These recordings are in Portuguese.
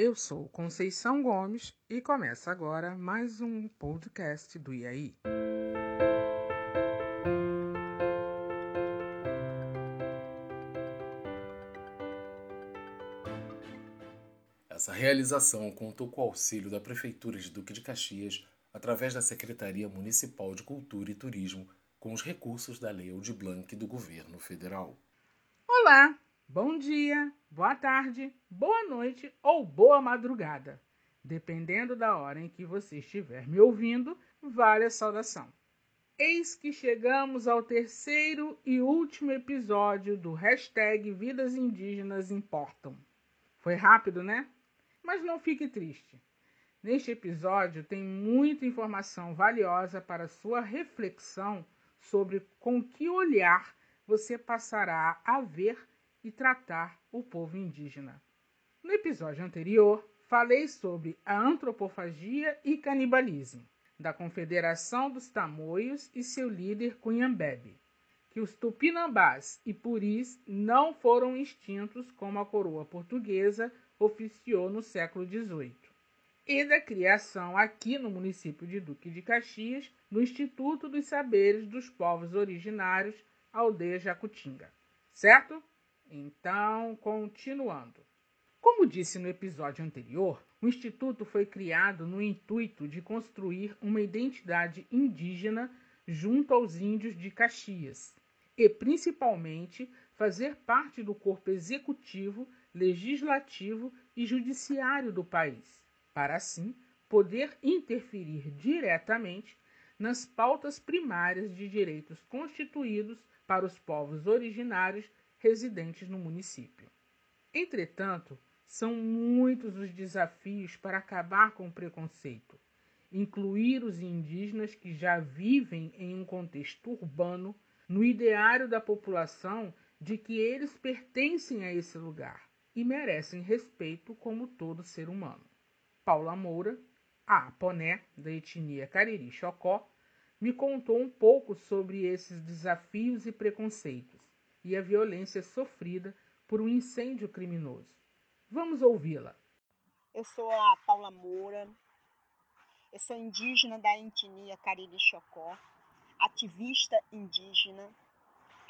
Eu sou Conceição Gomes e começa agora mais um podcast do IAI. Essa realização contou com o auxílio da Prefeitura de Duque de Caxias através da Secretaria Municipal de Cultura e Turismo com os recursos da Lei Aldir Blanc do Governo Federal. Olá, bom dia, boa tarde, boa noite ou boa madrugada. Dependendo da hora em que você estiver me ouvindo, vale a saudação. Eis que chegamos ao terceiro e último episódio do hashtag Vidas Indígenas Importam. Foi rápido, né? Mas não fique triste. Neste episódio tem muita informação valiosa para sua reflexão sobre com que olhar você passará a ver e tratar o povo indígena. No episódio anterior, falei sobre a antropofagia e canibalismo da Confederação dos Tamoios e seu líder Cunhambebe, que os tupinambás e puris não foram extintos como a coroa portuguesa oficiou no século XVIII, e da criação aqui no município de Duque de Caxias do Instituto dos Saberes dos Povos Originários, Aldeia Jacutinga. Certo? Então, continuando. Como disse no episódio anterior, o Instituto foi criado no intuito de construir uma identidade indígena junto aos índios de Caxias e, principalmente, fazer parte do corpo executivo, legislativo e judiciário do país, para assim poder interferir diretamente nas pautas primárias de direitos constituídos para os povos originários residentes no município. Entretanto, são muitos os desafios para acabar com o preconceito, incluir os indígenas que já vivem em um contexto urbano no ideário da população de que eles pertencem a esse lugar e merecem respeito como todo ser humano. Paula Moura, a Poné, da etnia Cariri Chocó, me contou um pouco sobre esses desafios e preconceitos e a violência sofrida por um incêndio criminoso. Vamos ouvi-la. Eu sou a Paula Moura, eu sou indígena da etnia Cariri Chocó, ativista indígena,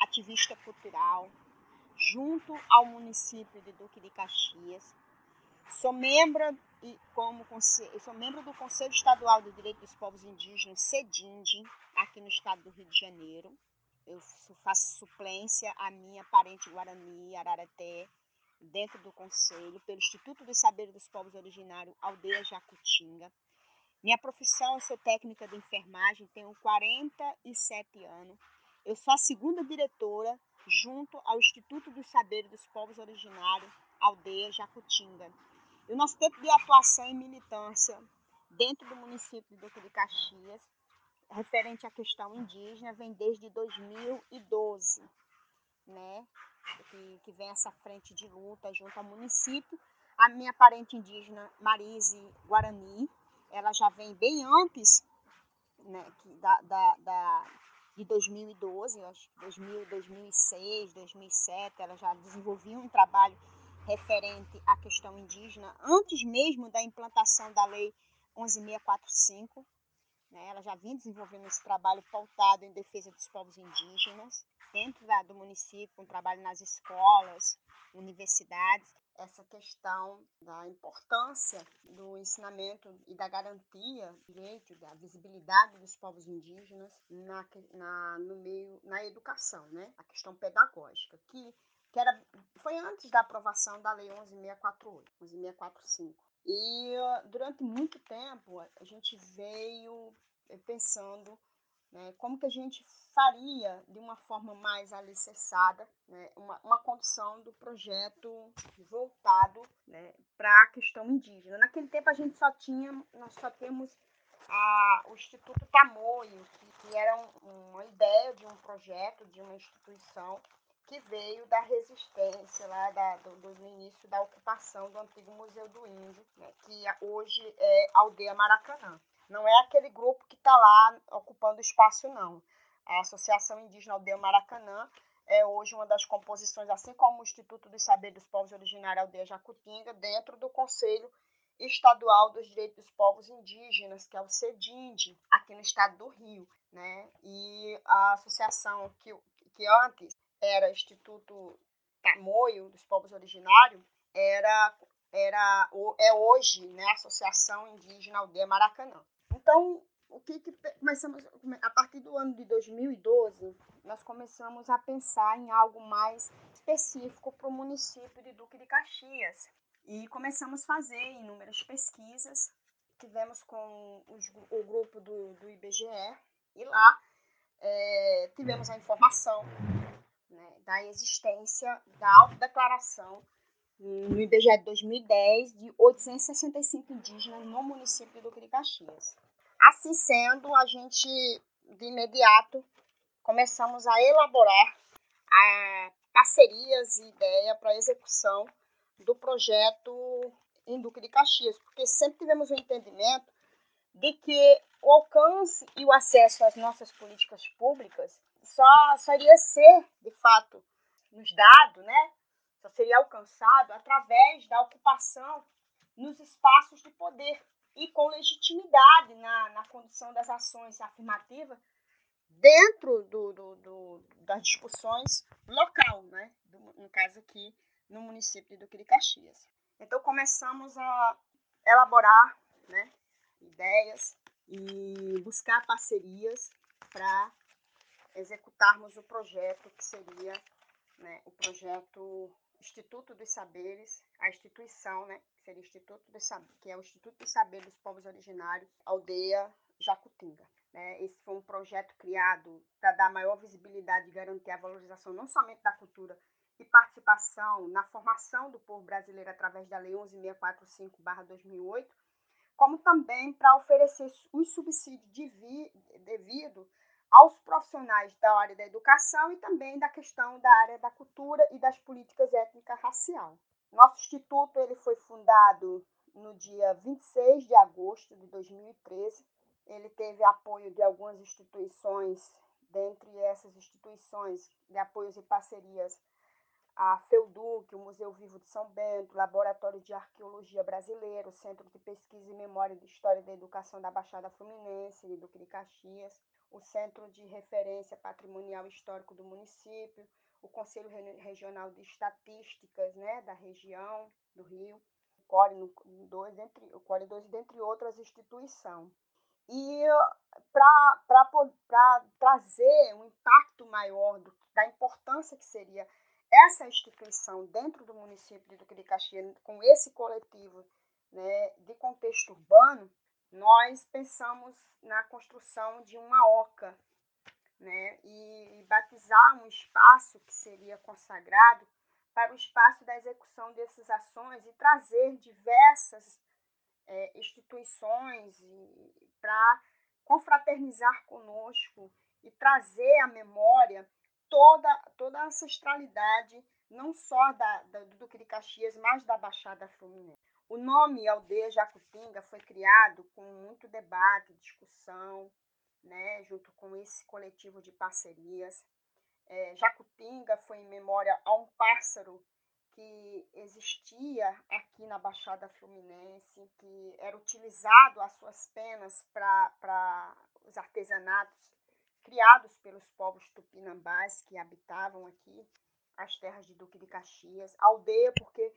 ativista cultural, junto ao município de Duque de Caxias. Sou membro e como sou membro do Conselho Estadual de Direitos dos Povos Indígenas, CEDINDE, aqui no estado do Rio de Janeiro. Eu faço suplência à minha parente Guarani, Arareté, dentro do conselho, pelo Instituto dos Saberes dos Povos Originários, Aldeia Jacutinga. Minha profissão, eu sou técnica de enfermagem, tenho 47 anos. Eu sou a segunda diretora junto ao Instituto dos Saberes dos Povos Originários, Aldeia Jacutinga. E o nosso tempo de atuação e militância dentro do município de Duque de Caxias referente à questão indígena vem desde 2012, né? Que, que vem essa frente de luta junto ao município. A minha parente indígena, Marise Guarani, ela já vem bem antes né, da, da, da, de 2012, acho que 2000, 2006, 2007, ela já desenvolvia um trabalho referente à questão indígena antes mesmo da implantação da Lei 11645, né? Ela já vinha desenvolvendo esse trabalho pautado em defesa dos povos indígenas, dentro da, do município, um trabalho nas escolas, universidades, essa questão da importância do ensinamento e da garantia direito, da visibilidade dos povos indígenas na, na, no meio, na educação, né? a questão pedagógica, que, que era, foi antes da aprovação da Lei 11648, 11645. E durante muito tempo a gente veio eh, pensando né, como que a gente faria de uma forma mais alicerçada né, uma, uma condução do projeto voltado né, para a questão indígena. Naquele tempo a gente só tinha, nós só temos a, o Instituto Tamoio, que, que era um, uma ideia de um projeto, de uma instituição que veio da resistência lá da, do, do, início da ocupação do antigo Museu do Índio, né, que hoje é Aldeia Maracanã. Não é aquele grupo que está lá ocupando espaço, não. A Associação Indígena Aldeia Maracanã é hoje uma das composições, assim como o Instituto dos Saberes dos Povos Originários Aldeia Jacutinga, dentro do Conselho Estadual dos Direitos dos Povos Indígenas, que é o CEDIND, aqui no estado do Rio. Né? E a associação que, que antes era Instituto Tamoio dos Povos Originários, era, era, é hoje né, a Associação Indígena Aldeia Maracanã. Então, o que, que começamos a partir do ano de 2012 nós começamos a pensar em algo mais específico para o município de Duque de Caxias e começamos a fazer inúmeras pesquisas tivemos com os, o grupo do, do IBGE e lá é, tivemos a informação né, da existência da autodeclaração no IBGE de 2010 de 865 indígenas no município de Caxias. Assim sendo, a gente de imediato começamos a elaborar a, parcerias e ideia para execução do projeto em Duque de Caxias, porque sempre tivemos o um entendimento de que o alcance e o acesso às nossas políticas públicas só, só iria ser, de fato, nos dado, né? Só seria alcançado através da ocupação nos espaços de poder e com legitimidade na, na condução das ações afirmativas dentro do, do, do, das discussões local, né? Do, no caso aqui, no município de Duque de Caxias. Então começamos a elaborar né, ideias e buscar parcerias para executarmos o projeto que seria né, o projeto Instituto dos Saberes, a instituição, né, que seria Instituto dos Saberes, que é o Instituto dos Saberes dos Povos Originários, Aldeia Jacutinga. Né? Esse foi um projeto criado para dar maior visibilidade e garantir a valorização não somente da cultura e participação na formação do povo brasileiro através da Lei 11.645/2008, como também para oferecer os subsídios devido aos profissionais da área da educação e também da questão da área da cultura e das políticas étnicas racial. Nosso instituto ele foi fundado no dia 26 de agosto de 2013. Ele teve apoio de algumas instituições, dentre essas instituições de apoios e parcerias, a FEUDUC, o Museu Vivo de São Bento, Laboratório de Arqueologia Brasileiro, Centro de Pesquisa e Memória de História da Educação da Baixada Fluminense, de Duque de Caxias, o Centro de Referência Patrimonial Histórico do município, o Conselho Regional de Estatísticas né, da região do Rio, o CORE 2, dentre, o CORE 2, dentre outras instituições. E para trazer um impacto maior do, da importância que seria essa instituição dentro do município de Duque de Caxias, com esse coletivo né, de contexto urbano, nós pensamos na construção de uma oca né, e, batizar um espaço que seria consagrado para o espaço da execução dessas ações e trazer diversas é, instituições para confraternizar conosco e trazer à memória toda, toda a ancestralidade, não só da, da, do Duque de Caxias, mas da Baixada Fluminense. O nome Aldeia Jacutinga foi criado com muito debate, discussão, né, junto com esse coletivo de parcerias. É, Jacutinga foi em memória a um pássaro que existia aqui na Baixada Fluminense, que era utilizado as suas penas para os artesanatos criados pelos povos tupinambás que habitavam aqui as terras de Duque de Caxias. Aldeia, porque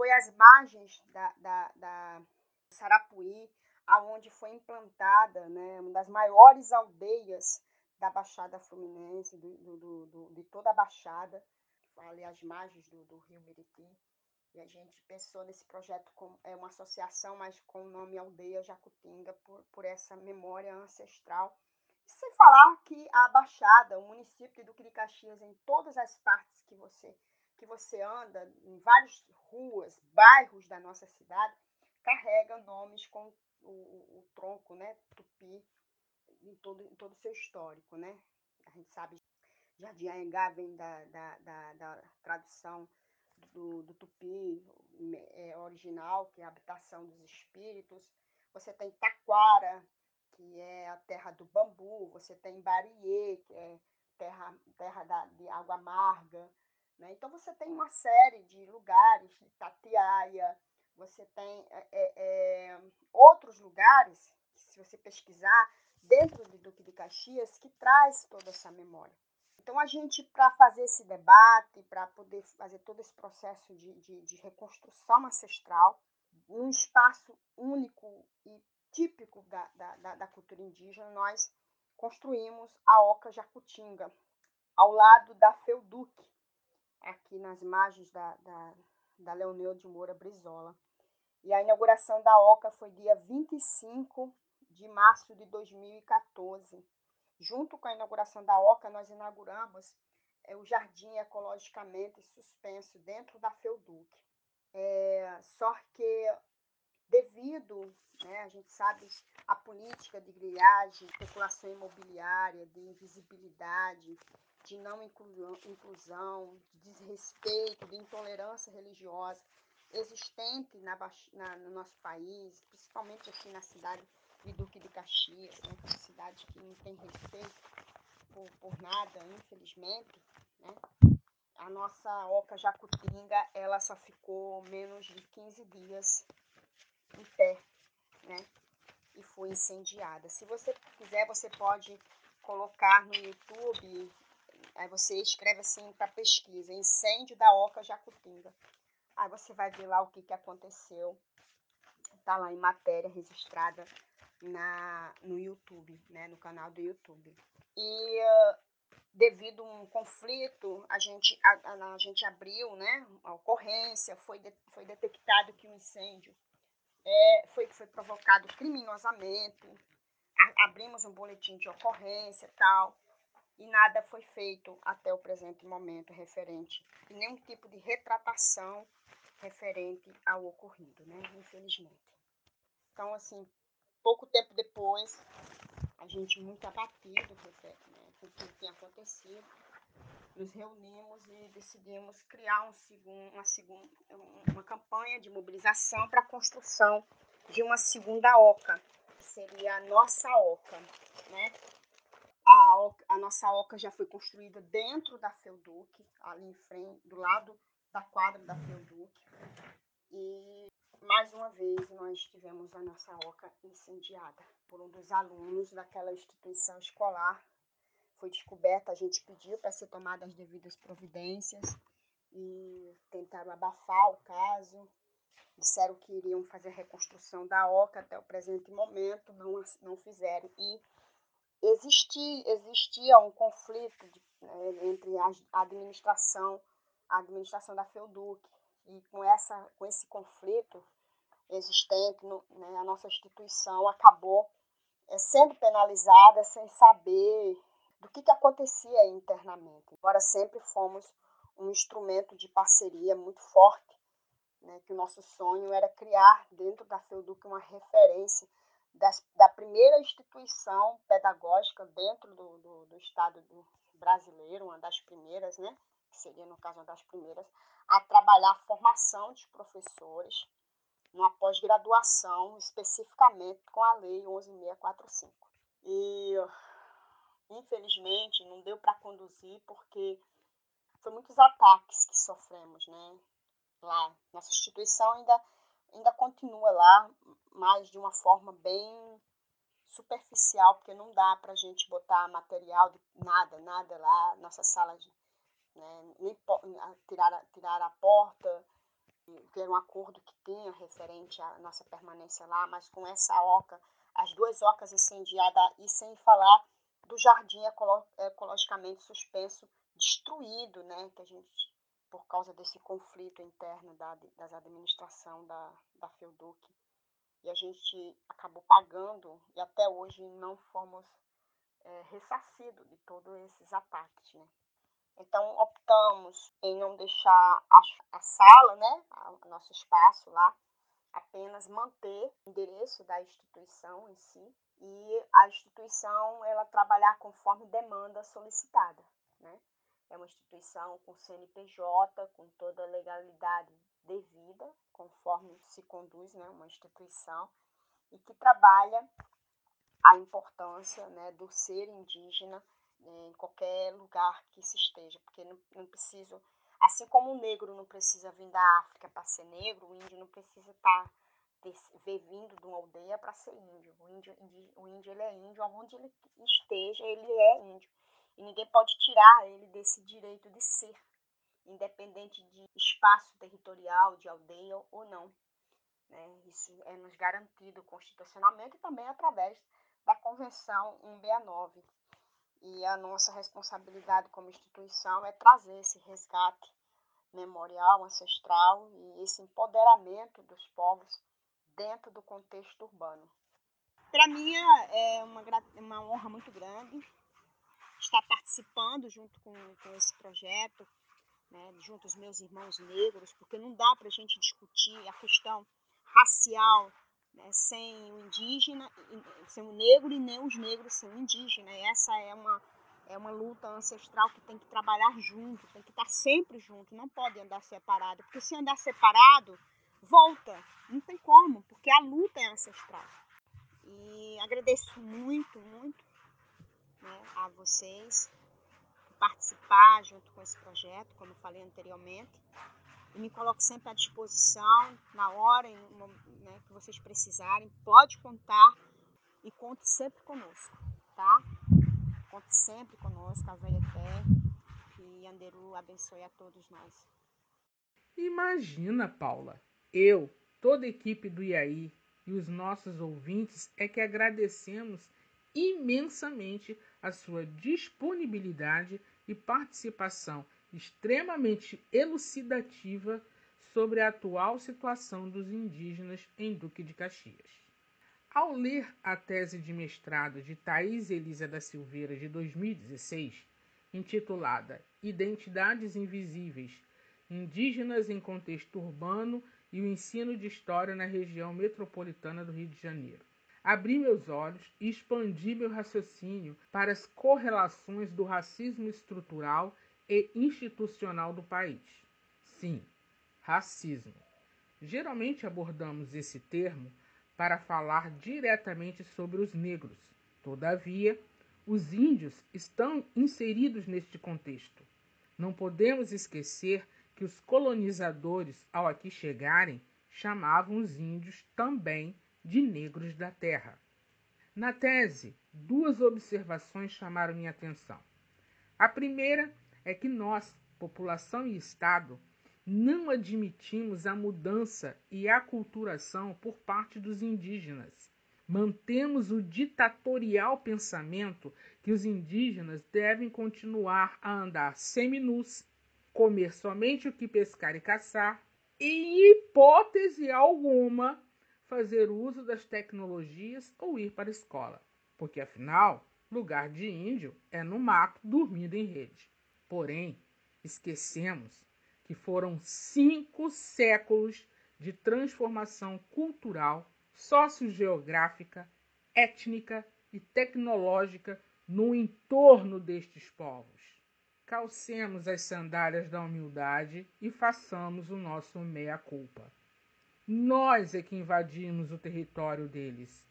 foi às margens da, da, da Sarapuí, aonde foi implantada né, uma das maiores aldeias da Baixada Fluminense, do, do, do, de toda a Baixada, ali às margens do, Rio Meriti. E a gente pensou nesse projeto como é uma associação, mas com o nome Aldeia Jacutinga, por, por essa memória ancestral. Sem falar que a Baixada, o município de Duque de Caxias, em todas as partes que você que você anda em várias ruas, bairros da nossa cidade, carrega nomes com o, o, o tronco, né, tupi, em todo em todo o seu histórico, né? A gente sabe, Jardim Anhangá vem da, da, da, da tradução do, do tupi é, original, que é a habitação dos espíritos. Você tem Taquara, que é a terra do bambu. Você tem Bariê, que é terra, terra da, de água amarga. Né? Então você tem uma série de lugares, Tatiaia, você tem é, é, é, outros lugares, se você pesquisar, dentro do Duque de Caxias, que traz toda essa memória. Então, a gente, para fazer esse debate, para poder fazer todo esse processo de, de, de reconstrução ancestral, num espaço único e típico da, da, da, cultura indígena, nós construímos a Oca Jacutinga, ao lado da Feuduque, aqui nas margens da, da, da Leonel de Moura Brizola. E a inauguração da Oca foi dia 25 de março de 2014. Junto com a inauguração da Oca, nós inauguramos é, o Jardim Ecologicamente Suspenso dentro da Feuduque. É, só que devido, né, a gente sabe, a política de grilhagem, especulação imobiliária, de invisibilidade, de não inclusão, de desrespeito, de intolerância religiosa existente na, na, no nosso país, principalmente aqui na cidade de Duque de Caxias, né, é uma cidade que não tem respeito por, por nada, infelizmente, né? A nossa Oca Jacutinga, ela só ficou menos de 15 dias em pé, né? E foi incendiada. Se você quiser, você pode colocar no YouTube, aí você escreve assim para pesquisa, incêndio da Oca Jacutinga. Aí você vai ver lá o que, que aconteceu. Tá lá em matéria registrada na, no YouTube, né? No canal do YouTube. E uh, devido a um conflito, a gente, a, a, gente abriu né, a ocorrência, foi, de, foi detectado que o um incêndio é, foi, foi provocado criminosamente, a, abrimos um boletim de ocorrência e tal, e nada foi feito até o presente momento referente nenhum tipo de retratação referente ao ocorrido, né, infelizmente. Então, assim, pouco tempo depois, a gente muito abatido né, com o que tinha acontecido, nos reunimos e decidimos criar um segundo, uma, segunda, uma campanha de mobilização para a construção de uma segunda OCA, que seria a nossa OCA. Né? A, oca, a nossa OCA já foi construída dentro da Felduc, ali em frente, do lado da quadra da Felduc. E mais uma vez nós tivemos a nossa OCA incendiada por um dos alunos daquela instituição escolar. Foi descoberta, a gente pediu para ser tomadas as devidas providências e tentaram abafar o caso. Disseram que iriam fazer a reconstrução da OCA até o presente momento, não, não fizeram. E existia, existia um conflito de, né, entre a administração, a administração da FEUDUC e com, essa, com esse conflito existente, no, né, a nossa instituição acabou é, sendo penalizada sem saber do que, que acontecia internamente. Embora sempre fomos um instrumento de parceria muito forte, né, que o nosso sonho era criar dentro da FEUDUC uma referência da primeira instituição pedagógica dentro do, do, do Estado brasileiro, uma das primeiras, né, que seria, no caso, uma das primeiras, a trabalhar a formação de professores numa pós-graduação, especificamente com a Lei 11.645. E, infelizmente, não deu para conduzir porque foi muitos ataques que sofremos, né? Lá, nossa instituição ainda, ainda continua lá, mas de uma forma bem superficial, porque não dá para a gente botar material de nada, nada lá, nossa sala de né? nem tirar, tirar a porta, ter um acordo que tinha referente à nossa permanência lá, mas com essa oca, as duas ocas incendiadas e sem falar do jardim ecologicamente suspenso destruído, né, que a gente por causa desse conflito interno da, das administração da, da Felduc. E a gente acabou pagando e até hoje não fomos é, ressarcidos de todos esses ataques, né. Então, optamos em não deixar a, a sala, né, o nosso espaço lá, apenas manter o endereço da instituição em si e a instituição ela trabalhar conforme demanda solicitada, né? É uma instituição com CNPJ, com toda a legalidade devida, conforme se conduz, né, uma instituição e que trabalha a importância, né, do ser indígena né, em qualquer lugar que se esteja, porque não, não preciso, assim como o negro não precisa vir da África para ser negro, o índio não precisa estar tá, ver vindo de uma aldeia para ser índio. O índio, o índio ele é índio, aonde ele esteja, ele é índio. E ninguém pode tirar ele desse direito de ser, independente de espaço territorial, de aldeia ou não. Né? Isso é nos garantido constitucionalmente e também através da Convenção 169. E a nossa responsabilidade como instituição é trazer esse resgate memorial, ancestral e esse empoderamento dos povos dentro do contexto urbano. Para mim é uma, uma honra muito grande estar participando junto com, com esse projeto, né, junto aos meus irmãos negros, porque não dá para a gente discutir a questão racial né, sem o indígena, sem o negro e nem os negros sem o indígena. E essa é uma, é uma luta ancestral que tem que trabalhar junto, tem que estar sempre junto, não pode andar separado, porque se andar separado, volta, não tem como, porque a luta é ancestral. E agradeço muito, muito né, a vocês participar junto com esse projeto, como falei anteriormente. E me coloco sempre à disposição, na hora né, que vocês precisarem. Pode contar e conte sempre conosco, tá? Conte sempre conosco, a Velha Fé. Que Anderu abençoe a todos nós. Imagina, Paula, eu, toda a equipe do IAI e os nossos ouvintes é que agradecemos imensamente a sua disponibilidade e participação extremamente elucidativa sobre a atual situação dos indígenas em Duque de Caxias. Ao ler a tese de mestrado de Thais Elisa da Silveira de 2016, intitulada Identidades Invisíveis, Indígenas em Contexto Urbano e o Ensino de História na Região Metropolitana do Rio de Janeiro, abri meus olhos e expandi meu raciocínio para as correlações do racismo estrutural e institucional do país. Sim, racismo. Geralmente abordamos esse termo para falar diretamente sobre os negros. Todavia, os índios estão inseridos neste contexto. Não podemos esquecer que os colonizadores, ao aqui chegarem, chamavam os índios também de negros da terra. Na tese, duas observações chamaram minha atenção. A primeira é que nós, população e Estado, não admitimos a mudança e a aculturação por parte dos indígenas. Mantemos o ditatorial pensamento que os indígenas devem continuar a andar seminus, comer somente o que pescar e caçar, e, em hipótese alguma, fazer uso das tecnologias ou ir para a escola, porque afinal, lugar de índio é no mato dormindo em rede. Porém, esquecemos que foram cinco séculos de transformação cultural, sociogeográfica, étnica e tecnológica no entorno destes povos. Calcemos as sandálias da humildade e façamos o nosso meia-culpa. Nós é que invadimos o território deles.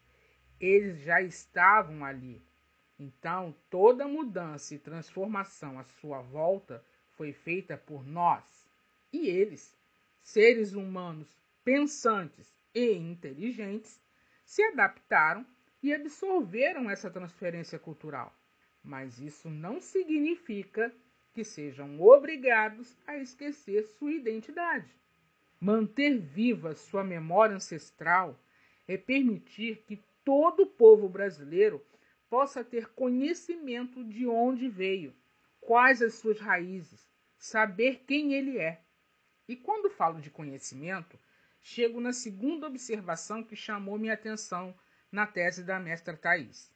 Eles já estavam ali. Então, toda mudança e transformação à sua volta foi feita por nós. E eles, seres humanos pensantes e inteligentes, se adaptaram e absorveram essa transferência cultural. Mas isso não significa que sejam obrigados a esquecer sua identidade. Manter viva sua memória ancestral é permitir que todo o povo brasileiro possa ter conhecimento de onde veio, quais as suas raízes, saber quem ele é. E quando falo de conhecimento, chego na segunda observação que chamou minha atenção na tese da mestra Thais.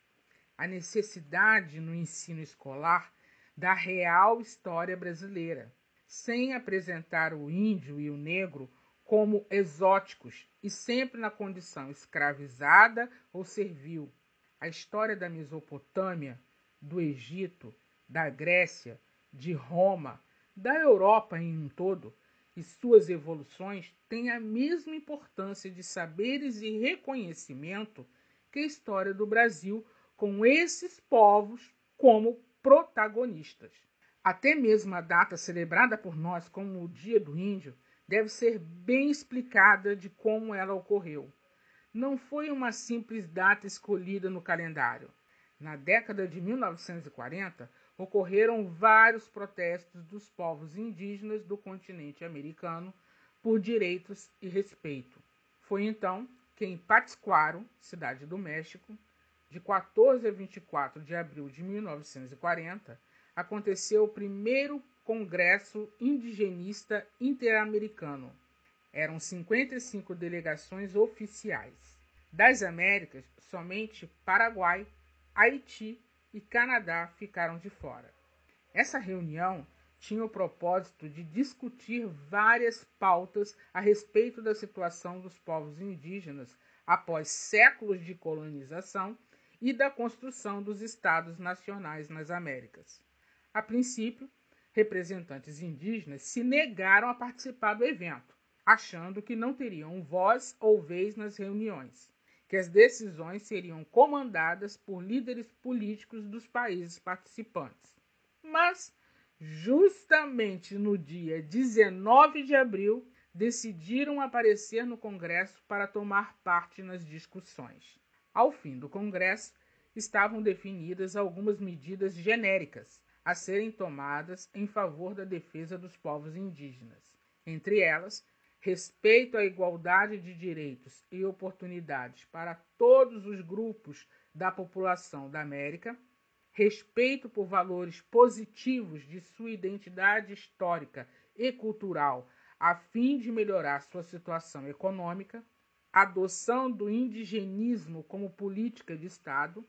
A necessidade no ensino escolar da real história brasileira sem apresentar o índio e o negro como exóticos e sempre na condição escravizada ou servil. A história da Mesopotâmia, do Egito, da Grécia, de Roma, da Europa em um todo e suas evoluções têm a mesma importância de saberes e reconhecimento que a história do Brasil com esses povos como protagonistas. Até mesmo a data celebrada por nós como o Dia do Índio deve ser bem explicada de como ela ocorreu. Não foi uma simples data escolhida no calendário. Na década de 1940, ocorreram vários protestos dos povos indígenas do continente americano por direitos e respeito. Foi então que em Pátzcuaro, cidade do México, de 14 a 24 de abril de 1940, aconteceu o primeiro Congresso Indigenista Interamericano. Eram 55 delegações oficiais. Das Américas, somente Paraguai, Haiti e Canadá ficaram de fora. Essa reunião tinha o propósito de discutir várias pautas a respeito da situação dos povos indígenas após séculos de colonização e da construção dos estados nacionais nas Américas. A princípio, representantes indígenas se negaram a participar do evento, achando que não teriam voz ou vez nas reuniões, que as decisões seriam comandadas por líderes políticos dos países participantes. Mas, justamente no dia 19 de abril, decidiram aparecer no Congresso para tomar parte nas discussões. Ao fim do Congresso, estavam definidas algumas medidas genéricas a serem tomadas em favor da defesa dos povos indígenas. Entre elas, respeito à igualdade de direitos e oportunidades para todos os grupos da população da América, respeito por valores positivos de sua identidade histórica e cultural, a fim de melhorar sua situação econômica, adoção do indigenismo como política de Estado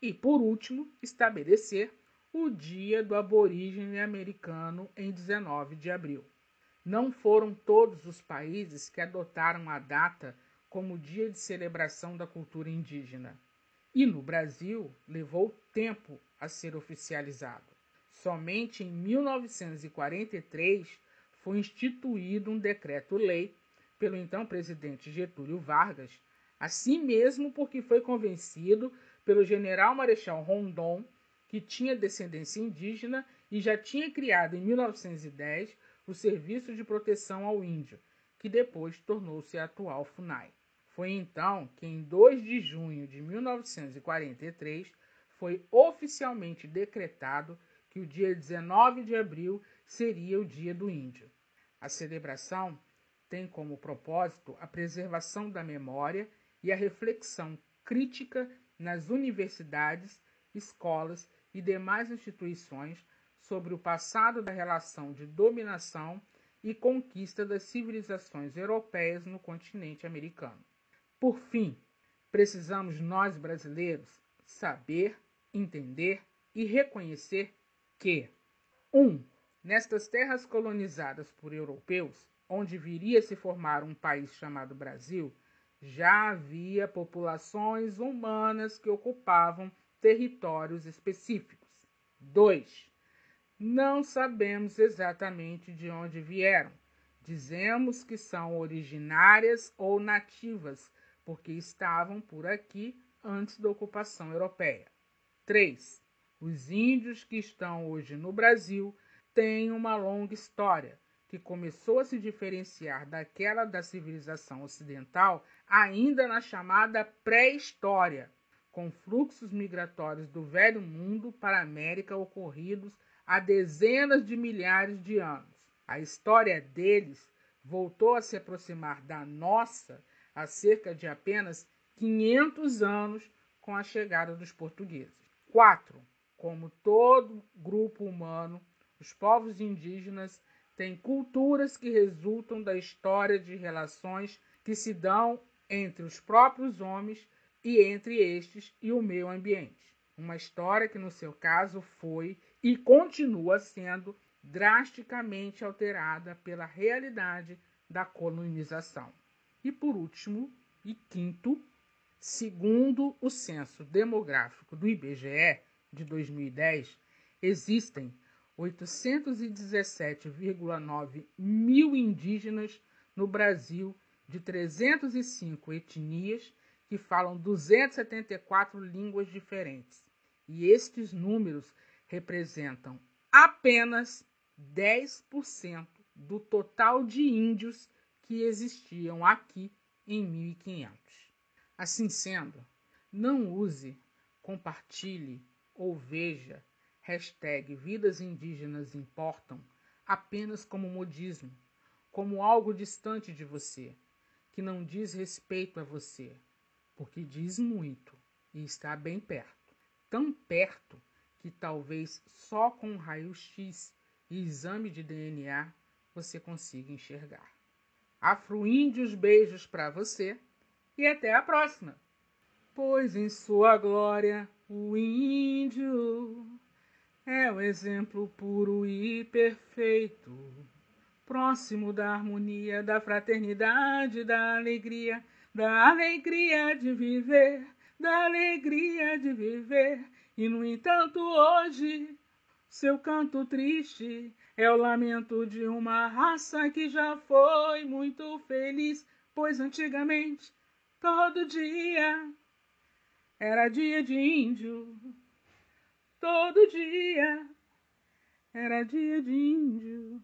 e, por último, estabelecer o Dia do Aborígene Americano em 19 de abril. Não foram todos os países que adotaram a data como dia de celebração da cultura indígena. E no Brasil levou tempo a ser oficializado. Somente em 1943 foi instituído um decreto-lei pelo então presidente Getúlio Vargas, assim mesmo porque foi convencido pelo general Marechal Rondon que tinha descendência indígena e já tinha criado em 1910 o Serviço de Proteção ao Índio, que depois tornou-se a atual FUNAI. Foi então que, em 2 de junho de 1943, foi oficialmente decretado que o dia 19 de abril seria o Dia do Índio. A celebração tem como propósito a preservação da memória e a reflexão crítica nas universidades, escolas e demais instituições sobre o passado da relação de dominação e conquista das civilizações europeias no continente americano. Por fim, precisamos nós brasileiros saber, entender e reconhecer que 1. Um, nestas terras colonizadas por europeus, onde viria a se formar um país chamado Brasil, já havia populações humanas que ocupavam territórios específicos. 2. Não sabemos exatamente de onde vieram. Dizemos que são originárias ou nativas, porque estavam por aqui antes da ocupação europeia. 3. Os índios que estão hoje no Brasil têm uma longa história, que começou a se diferenciar daquela da civilização ocidental ainda na chamada pré-história, com fluxos migratórios do Velho Mundo para a América ocorridos há dezenas de milhares de anos. A história deles voltou a se aproximar da nossa há cerca de apenas 500 anos com a chegada dos portugueses. 4. Como todo grupo humano, os povos indígenas têm culturas que resultam da história de relações que se dão entre os próprios homens e entre estes e o meio ambiente. Uma história que, no seu caso, foi e continua sendo drasticamente alterada pela realidade da colonização. E por último, e quinto, segundo o censo demográfico do IBGE de 2010, existem 817,9 mil indígenas no Brasil de 305 etnias que falam 274 línguas diferentes. E estes números representam apenas 10% do total de índios que existiam aqui em 1500. Assim sendo, não use, compartilhe ou veja hashtag Vidas Indígenas Importam apenas como modismo, como algo distante de você, que não diz respeito a você, porque diz muito e está bem perto. Tão perto que talvez só com um raio-x e exame de DNA você consiga enxergar. Afro-índios beijos para você e até a próxima! Pois em sua glória o índio é o exemplo puro e perfeito, próximo da harmonia, da fraternidade, da alegria, da alegria de viver, da alegria de viver. E no entanto, hoje, seu canto triste é o lamento de uma raça que já foi muito feliz, pois antigamente, todo dia, era dia de índio. Todo dia era dia de índio.